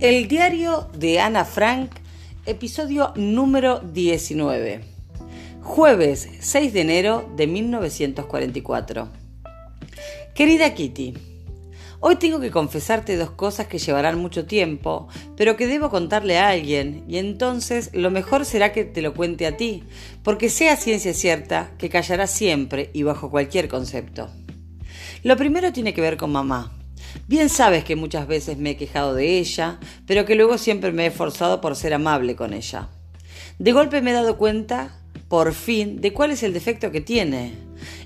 El diario de Ana Frank, episodio número 19. Jueves 6 de enero de 1944. Querida Kitty, hoy tengo que confesarte dos cosas que llevarán mucho tiempo, pero que debo contarle a alguien, y entonces lo mejor será que te lo cuente a ti, porque sea ciencia cierta que callará siempre y bajo cualquier concepto. Lo primero tiene que ver con mamá. Bien sabes que muchas veces me he quejado de ella, pero que luego siempre me he esforzado por ser amable con ella. De golpe me he dado cuenta, por fin, de cuál es el defecto que tiene.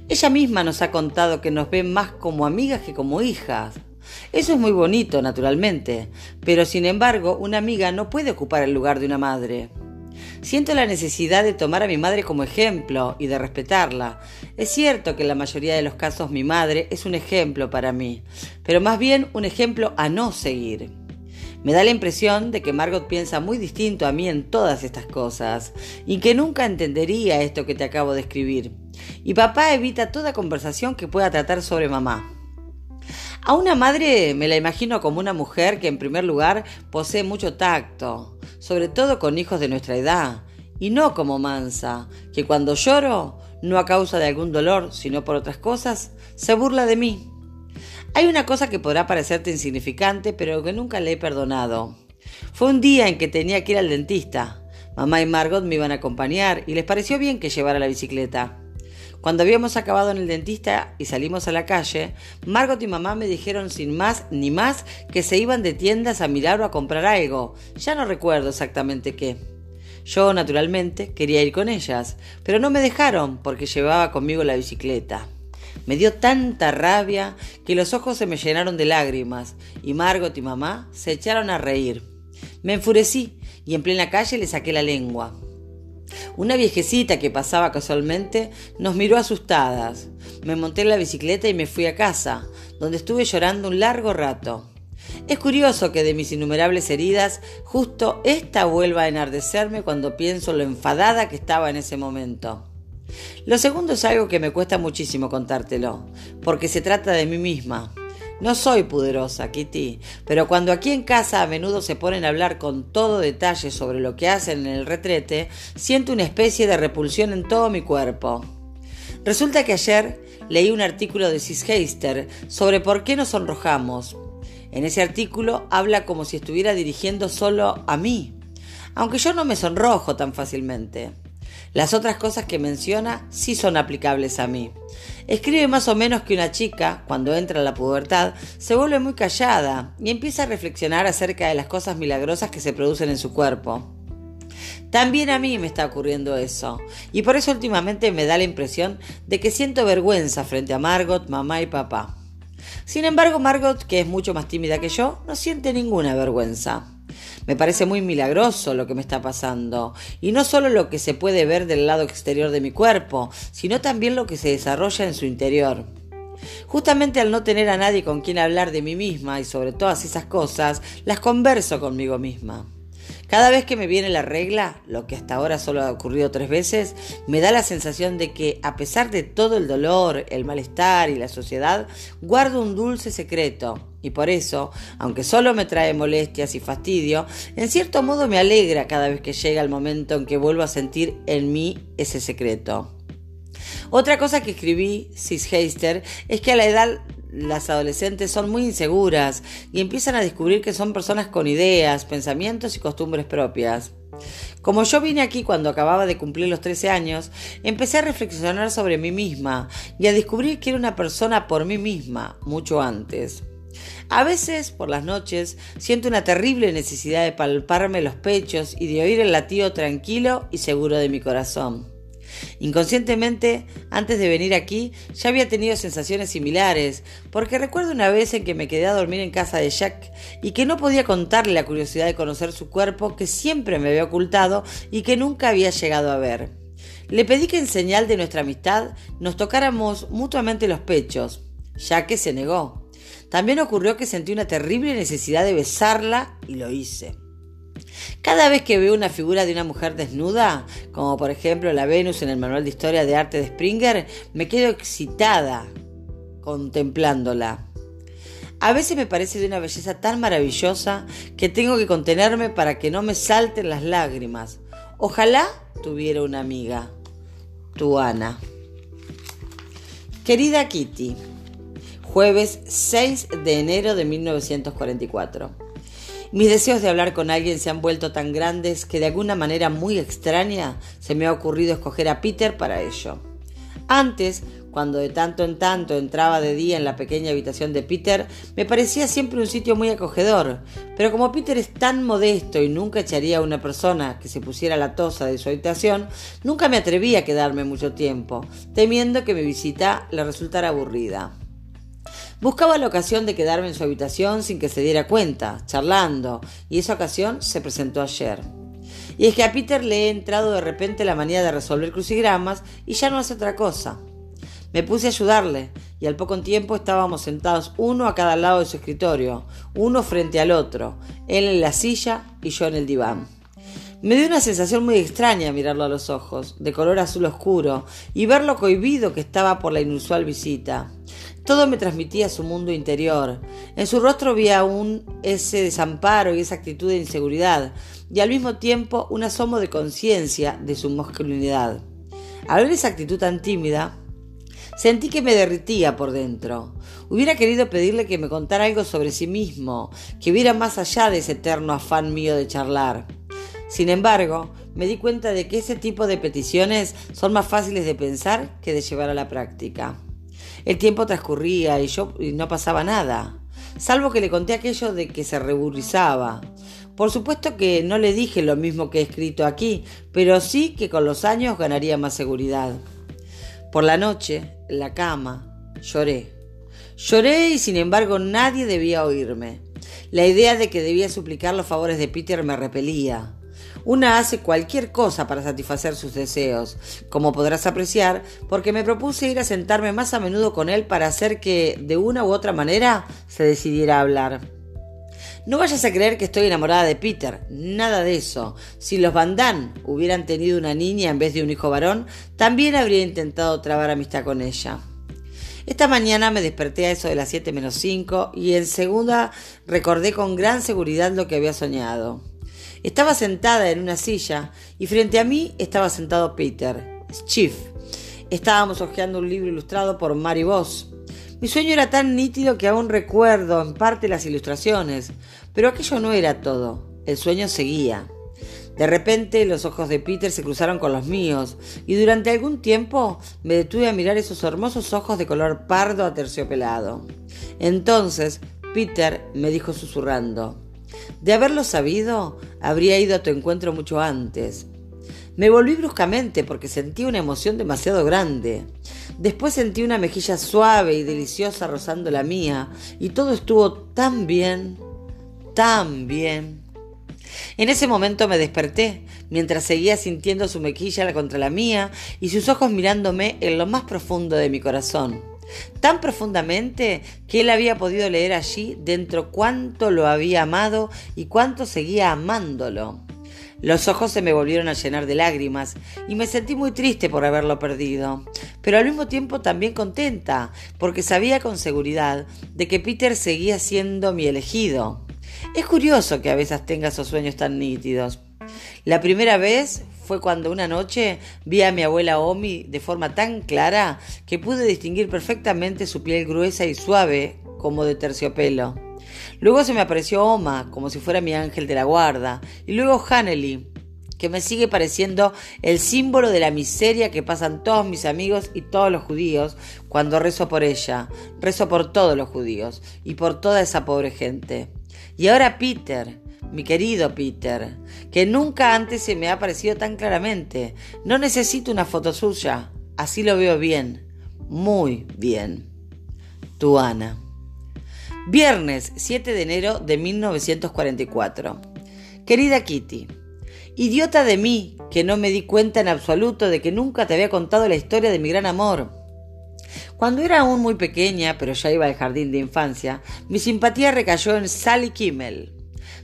Ella misma nos ha contado que nos ve más como amigas que como hijas. Eso es muy bonito, naturalmente, pero sin embargo una amiga no puede ocupar el lugar de una madre. Siento la necesidad de tomar a mi madre como ejemplo y de respetarla. Es cierto que en la mayoría de los casos mi madre es un ejemplo para mí, pero más bien un ejemplo a no seguir. Me da la impresión de que Margot piensa muy distinto a mí en todas estas cosas y que nunca entendería esto que te acabo de escribir. Y papá evita toda conversación que pueda tratar sobre mamá. A una madre me la imagino como una mujer que en primer lugar posee mucho tacto, sobre todo con hijos de nuestra edad, y no como Mansa, que cuando lloro, no a causa de algún dolor, sino por otras cosas, se burla de mí. Hay una cosa que podrá parecerte insignificante, pero que nunca le he perdonado. Fue un día en que tenía que ir al dentista. Mamá y Margot me iban a acompañar y les pareció bien que llevara la bicicleta. Cuando habíamos acabado en el dentista y salimos a la calle, Margot y mamá me dijeron sin más ni más que se iban de tiendas a mirar o a comprar algo. Ya no recuerdo exactamente qué. Yo, naturalmente, quería ir con ellas, pero no me dejaron porque llevaba conmigo la bicicleta. Me dio tanta rabia que los ojos se me llenaron de lágrimas y Margot y mamá se echaron a reír. Me enfurecí y en plena calle le saqué la lengua. Una viejecita que pasaba casualmente nos miró asustadas. Me monté en la bicicleta y me fui a casa, donde estuve llorando un largo rato. Es curioso que de mis innumerables heridas, justo esta vuelva a enardecerme cuando pienso lo enfadada que estaba en ese momento. Lo segundo es algo que me cuesta muchísimo contártelo, porque se trata de mí misma. No soy poderosa, Kitty, pero cuando aquí en casa a menudo se ponen a hablar con todo detalle sobre lo que hacen en el retrete, siento una especie de repulsión en todo mi cuerpo. Resulta que ayer leí un artículo de Sis Heister sobre por qué nos sonrojamos. En ese artículo habla como si estuviera dirigiendo solo a mí, aunque yo no me sonrojo tan fácilmente. Las otras cosas que menciona sí son aplicables a mí. Escribe más o menos que una chica, cuando entra a la pubertad, se vuelve muy callada y empieza a reflexionar acerca de las cosas milagrosas que se producen en su cuerpo. También a mí me está ocurriendo eso, y por eso últimamente me da la impresión de que siento vergüenza frente a Margot, mamá y papá. Sin embargo, Margot, que es mucho más tímida que yo, no siente ninguna vergüenza. Me parece muy milagroso lo que me está pasando, y no solo lo que se puede ver del lado exterior de mi cuerpo, sino también lo que se desarrolla en su interior. Justamente al no tener a nadie con quien hablar de mí misma y sobre todas esas cosas, las converso conmigo misma. Cada vez que me viene la regla, lo que hasta ahora solo ha ocurrido tres veces, me da la sensación de que, a pesar de todo el dolor, el malestar y la sociedad, guardo un dulce secreto. Y por eso, aunque solo me trae molestias y fastidio, en cierto modo me alegra cada vez que llega el momento en que vuelvo a sentir en mí ese secreto. Otra cosa que escribí, Sis Heister, es que a la edad las adolescentes son muy inseguras y empiezan a descubrir que son personas con ideas, pensamientos y costumbres propias. Como yo vine aquí cuando acababa de cumplir los 13 años, empecé a reflexionar sobre mí misma y a descubrir que era una persona por mí misma, mucho antes. A veces, por las noches, siento una terrible necesidad de palparme los pechos y de oír el latido tranquilo y seguro de mi corazón. Inconscientemente, antes de venir aquí, ya había tenido sensaciones similares, porque recuerdo una vez en que me quedé a dormir en casa de Jack y que no podía contarle la curiosidad de conocer su cuerpo que siempre me había ocultado y que nunca había llegado a ver. Le pedí que en señal de nuestra amistad nos tocáramos mutuamente los pechos, ya que se negó. También ocurrió que sentí una terrible necesidad de besarla y lo hice. Cada vez que veo una figura de una mujer desnuda, como por ejemplo la Venus en el Manual de Historia de Arte de Springer, me quedo excitada contemplándola. A veces me parece de una belleza tan maravillosa que tengo que contenerme para que no me salten las lágrimas. Ojalá tuviera una amiga. Tu Ana. Querida Kitty, jueves 6 de enero de 1944. Mis deseos de hablar con alguien se han vuelto tan grandes que de alguna manera muy extraña se me ha ocurrido escoger a Peter para ello. Antes, cuando de tanto en tanto entraba de día en la pequeña habitación de Peter, me parecía siempre un sitio muy acogedor, pero como Peter es tan modesto y nunca echaría a una persona que se pusiera la tosa de su habitación, nunca me atreví a quedarme mucho tiempo, temiendo que mi visita le resultara aburrida. Buscaba la ocasión de quedarme en su habitación sin que se diera cuenta, charlando, y esa ocasión se presentó ayer. Y es que a Peter le he entrado de repente la manía de resolver crucigramas y ya no hace otra cosa. Me puse a ayudarle y al poco tiempo estábamos sentados uno a cada lado de su escritorio, uno frente al otro, él en la silla y yo en el diván. Me dio una sensación muy extraña mirarlo a los ojos, de color azul oscuro, y ver lo cohibido que estaba por la inusual visita. Todo me transmitía su mundo interior. En su rostro vi aún ese desamparo y esa actitud de inseguridad, y al mismo tiempo un asomo de conciencia de su masculinidad. Al ver esa actitud tan tímida, Sentí que me derritía por dentro. Hubiera querido pedirle que me contara algo sobre sí mismo, que viera más allá de ese eterno afán mío de charlar. Sin embargo, me di cuenta de que ese tipo de peticiones son más fáciles de pensar que de llevar a la práctica. El tiempo transcurría y yo no pasaba nada, salvo que le conté aquello de que se ruborizaba. Por supuesto que no le dije lo mismo que he escrito aquí, pero sí que con los años ganaría más seguridad. Por la noche, en la cama, lloré. Lloré y sin embargo nadie debía oírme. La idea de que debía suplicar los favores de Peter me repelía. Una hace cualquier cosa para satisfacer sus deseos, como podrás apreciar, porque me propuse ir a sentarme más a menudo con él para hacer que, de una u otra manera, se decidiera a hablar. No vayas a creer que estoy enamorada de Peter, nada de eso. Si los Van hubieran tenido una niña en vez de un hijo varón, también habría intentado trabar amistad con ella. Esta mañana me desperté a eso de las 7 menos 5 y en segunda recordé con gran seguridad lo que había soñado. Estaba sentada en una silla y frente a mí estaba sentado Peter, Chief. Estábamos hojeando un libro ilustrado por Mary Voss. Mi sueño era tan nítido que aún recuerdo en parte las ilustraciones, pero aquello no era todo. El sueño seguía. De repente los ojos de Peter se cruzaron con los míos y durante algún tiempo me detuve a mirar esos hermosos ojos de color pardo aterciopelado. Entonces Peter me dijo susurrando, de haberlo sabido, habría ido a tu encuentro mucho antes. Me volví bruscamente porque sentí una emoción demasiado grande. Después sentí una mejilla suave y deliciosa rozando la mía, y todo estuvo tan bien, tan bien. En ese momento me desperté, mientras seguía sintiendo su mejilla contra la mía y sus ojos mirándome en lo más profundo de mi corazón. Tan profundamente que él había podido leer allí dentro cuánto lo había amado y cuánto seguía amándolo. Los ojos se me volvieron a llenar de lágrimas y me sentí muy triste por haberlo perdido, pero al mismo tiempo también contenta, porque sabía con seguridad de que Peter seguía siendo mi elegido. Es curioso que a veces tenga esos sueños tan nítidos. La primera vez fue cuando una noche vi a mi abuela Omi de forma tan clara que pude distinguir perfectamente su piel gruesa y suave como de terciopelo. Luego se me apareció Oma, como si fuera mi ángel de la guarda, y luego Haneli, que me sigue pareciendo el símbolo de la miseria que pasan todos mis amigos y todos los judíos cuando rezo por ella, rezo por todos los judíos y por toda esa pobre gente. Y ahora Peter, mi querido Peter, que nunca antes se me ha parecido tan claramente. No necesito una foto suya, así lo veo bien, muy bien. Tu Ana. Viernes 7 de enero de 1944. Querida Kitty, idiota de mí que no me di cuenta en absoluto de que nunca te había contado la historia de mi gran amor. Cuando era aún muy pequeña, pero ya iba al jardín de infancia, mi simpatía recayó en Sally Kimmel.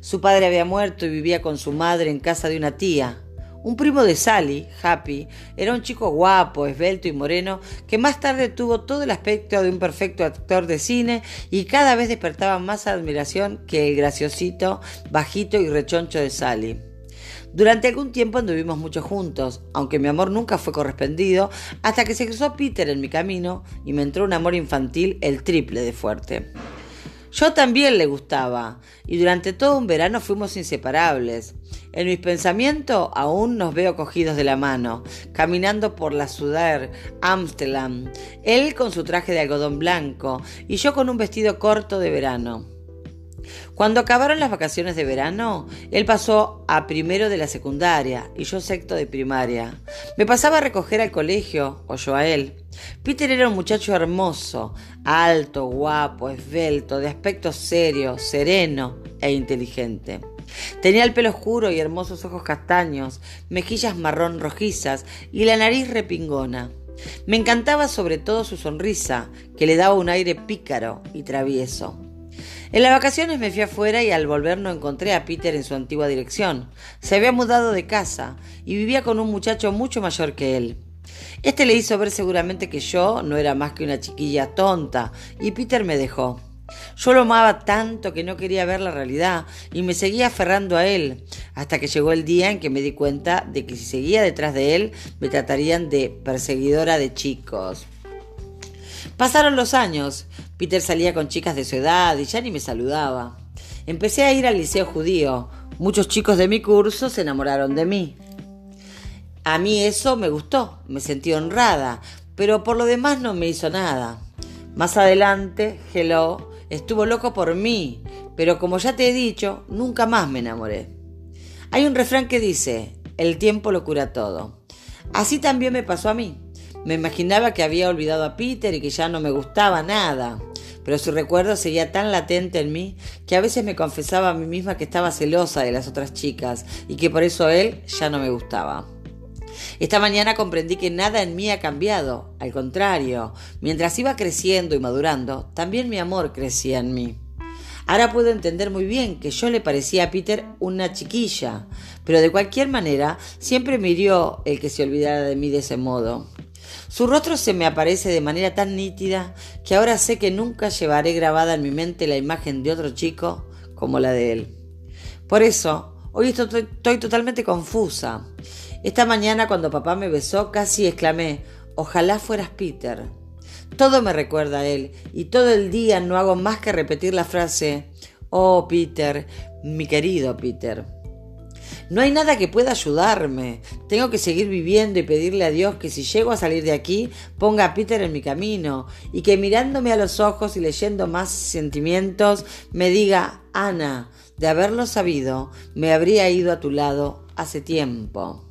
Su padre había muerto y vivía con su madre en casa de una tía, Un primo de Sally, Happy, era un chico guapo, esbelto y moreno, que más tarde tuvo todo el aspecto de un perfecto actor de cine y cada vez despertaba más admiración que el graciosito, bajito y rechoncho de Sally. Durante algún tiempo anduvimos mucho juntos, aunque mi amor nunca fue correspondido, hasta que se cruzó Peter en mi camino y me entró un amor infantil el triple de fuerte. Yo también le gustaba, y durante todo un verano fuimos inseparables. En mis pensamientos aún nos veo cogidos de la mano, caminando por la Sudar, Amsterdam, él con su traje de algodón blanco y yo con un vestido corto de verano. Cuando acabaron las vacaciones de verano, él pasó a primero de la secundaria y yo sexto de primaria. Me pasaba a recoger al colegio, o yo a él. Peter era un muchacho hermoso, alto, guapo, esbelto, de aspecto serio, sereno e inteligente. Tenía el pelo oscuro y hermosos ojos castaños, mejillas marrón rojizas y la nariz repingona. Me encantaba sobre todo su sonrisa, que le daba un aire pícaro y travieso. En las vacaciones me fui afuera y al volver no encontré a Peter en su antigua dirección. Se había mudado de casa y vivía con un muchacho mucho mayor que él. Este le hizo ver seguramente que yo no era más que una chiquilla tonta y Peter me dejó. Yo lo amaba tanto que no quería ver la realidad y me seguía aferrando a él, hasta que llegó el día en que me di cuenta de que si seguía detrás de él me tratarían de perseguidora de chicos. Pasaron los años, Peter salía con chicas de su edad y ya ni me saludaba. Empecé a ir al liceo judío, muchos chicos de mi curso se enamoraron de mí. A mí eso me gustó, me sentí honrada, pero por lo demás no me hizo nada. Más adelante, Hello estuvo loco por mí, pero como ya te he dicho, nunca más me enamoré. Hay un refrán que dice, el tiempo lo cura todo. Así también me pasó a mí. Me imaginaba que había olvidado a Peter y que ya no me gustaba nada, pero su recuerdo seguía tan latente en mí que a veces me confesaba a mí misma que estaba celosa de las otras chicas y que por eso él ya no me gustaba. Esta mañana comprendí que nada en mí ha cambiado, al contrario, mientras iba creciendo y madurando, también mi amor crecía en mí. Ahora puedo entender muy bien que yo le parecía a Peter una chiquilla, pero de cualquier manera siempre me hirió el que se olvidara de mí de ese modo. Su rostro se me aparece de manera tan nítida que ahora sé que nunca llevaré grabada en mi mente la imagen de otro chico como la de él. Por eso, hoy estoy, totalmente confusa. Esta mañana cuando papá me besó casi exclamé, ojalá fueras Peter. Todo me recuerda a él y todo el día no hago más que repetir la frase, oh Peter, mi querido Peter. No hay nada que pueda ayudarme. Tengo que seguir viviendo y pedirle a Dios que si llego a salir de aquí, ponga a Peter en mi camino y que mirándome a los ojos y leyendo más sentimientos, me diga, Ana, de haberlo sabido, me habría ido a tu lado hace tiempo.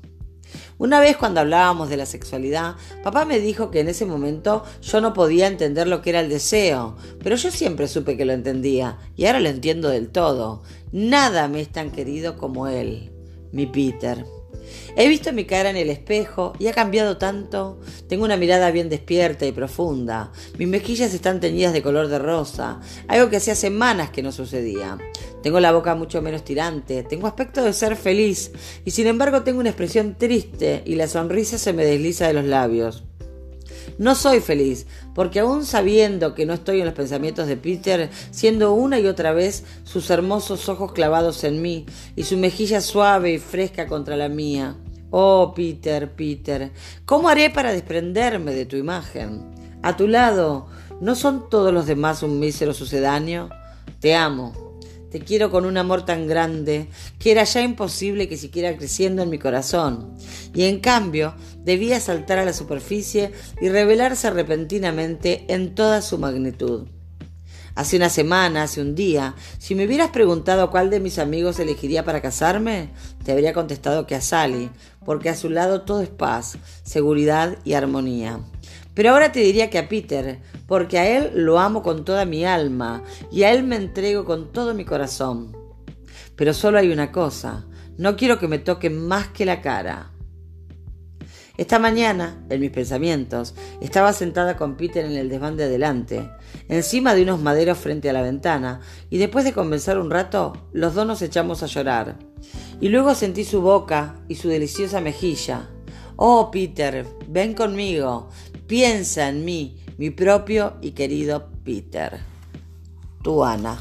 Una vez cuando hablábamos de la sexualidad, papá me dijo que en ese momento yo no podía entender lo que era el deseo, pero yo siempre supe que lo entendía y ahora lo entiendo del todo. Nada me es tan querido como él, mi Peter. He visto mi cara en el espejo y ha cambiado tanto. Tengo una mirada bien despierta y profunda. Mis mejillas están teñidas de color de rosa, algo que hacía semanas que no sucedía. Tengo la boca mucho menos tirante, tengo aspecto de ser feliz y sin embargo tengo una expresión triste y la sonrisa se me desliza de los labios. No soy feliz, porque aún sabiendo que no estoy en los pensamientos de Peter, siendo una y otra vez sus hermosos ojos clavados en mí y su mejilla suave y fresca contra la mía. Oh, Peter, Peter, ¿cómo haré para desprenderme de tu imagen? A tu lado, ¿no son todos los demás un mísero sucedáneo? Te amo, te quiero con un amor tan grande que era ya imposible que siguiera creciendo en mi corazón. Y en cambio debía saltar a la superficie y revelarse repentinamente en toda su magnitud. Hace una semana, hace un día, si me hubieras preguntado cuál de mis amigos elegiría para casarme, te habría contestado que a Sally, porque a su lado todo es paz, seguridad y armonía. Pero ahora te diría que a Peter, porque a él lo amo con toda mi alma y a él me entrego con todo mi corazón. Pero solo hay una cosa, no quiero que me toque más que la cara. Esta mañana, en mis pensamientos, estaba sentada con Peter en el desván de adelante, encima de unos maderos frente a la ventana, y después de conversar un rato, los dos nos echamos a llorar. Y luego sentí su boca y su deliciosa mejilla. Oh, Peter, ven conmigo, piensa en mí, mi propio y querido Peter. Tu Ana.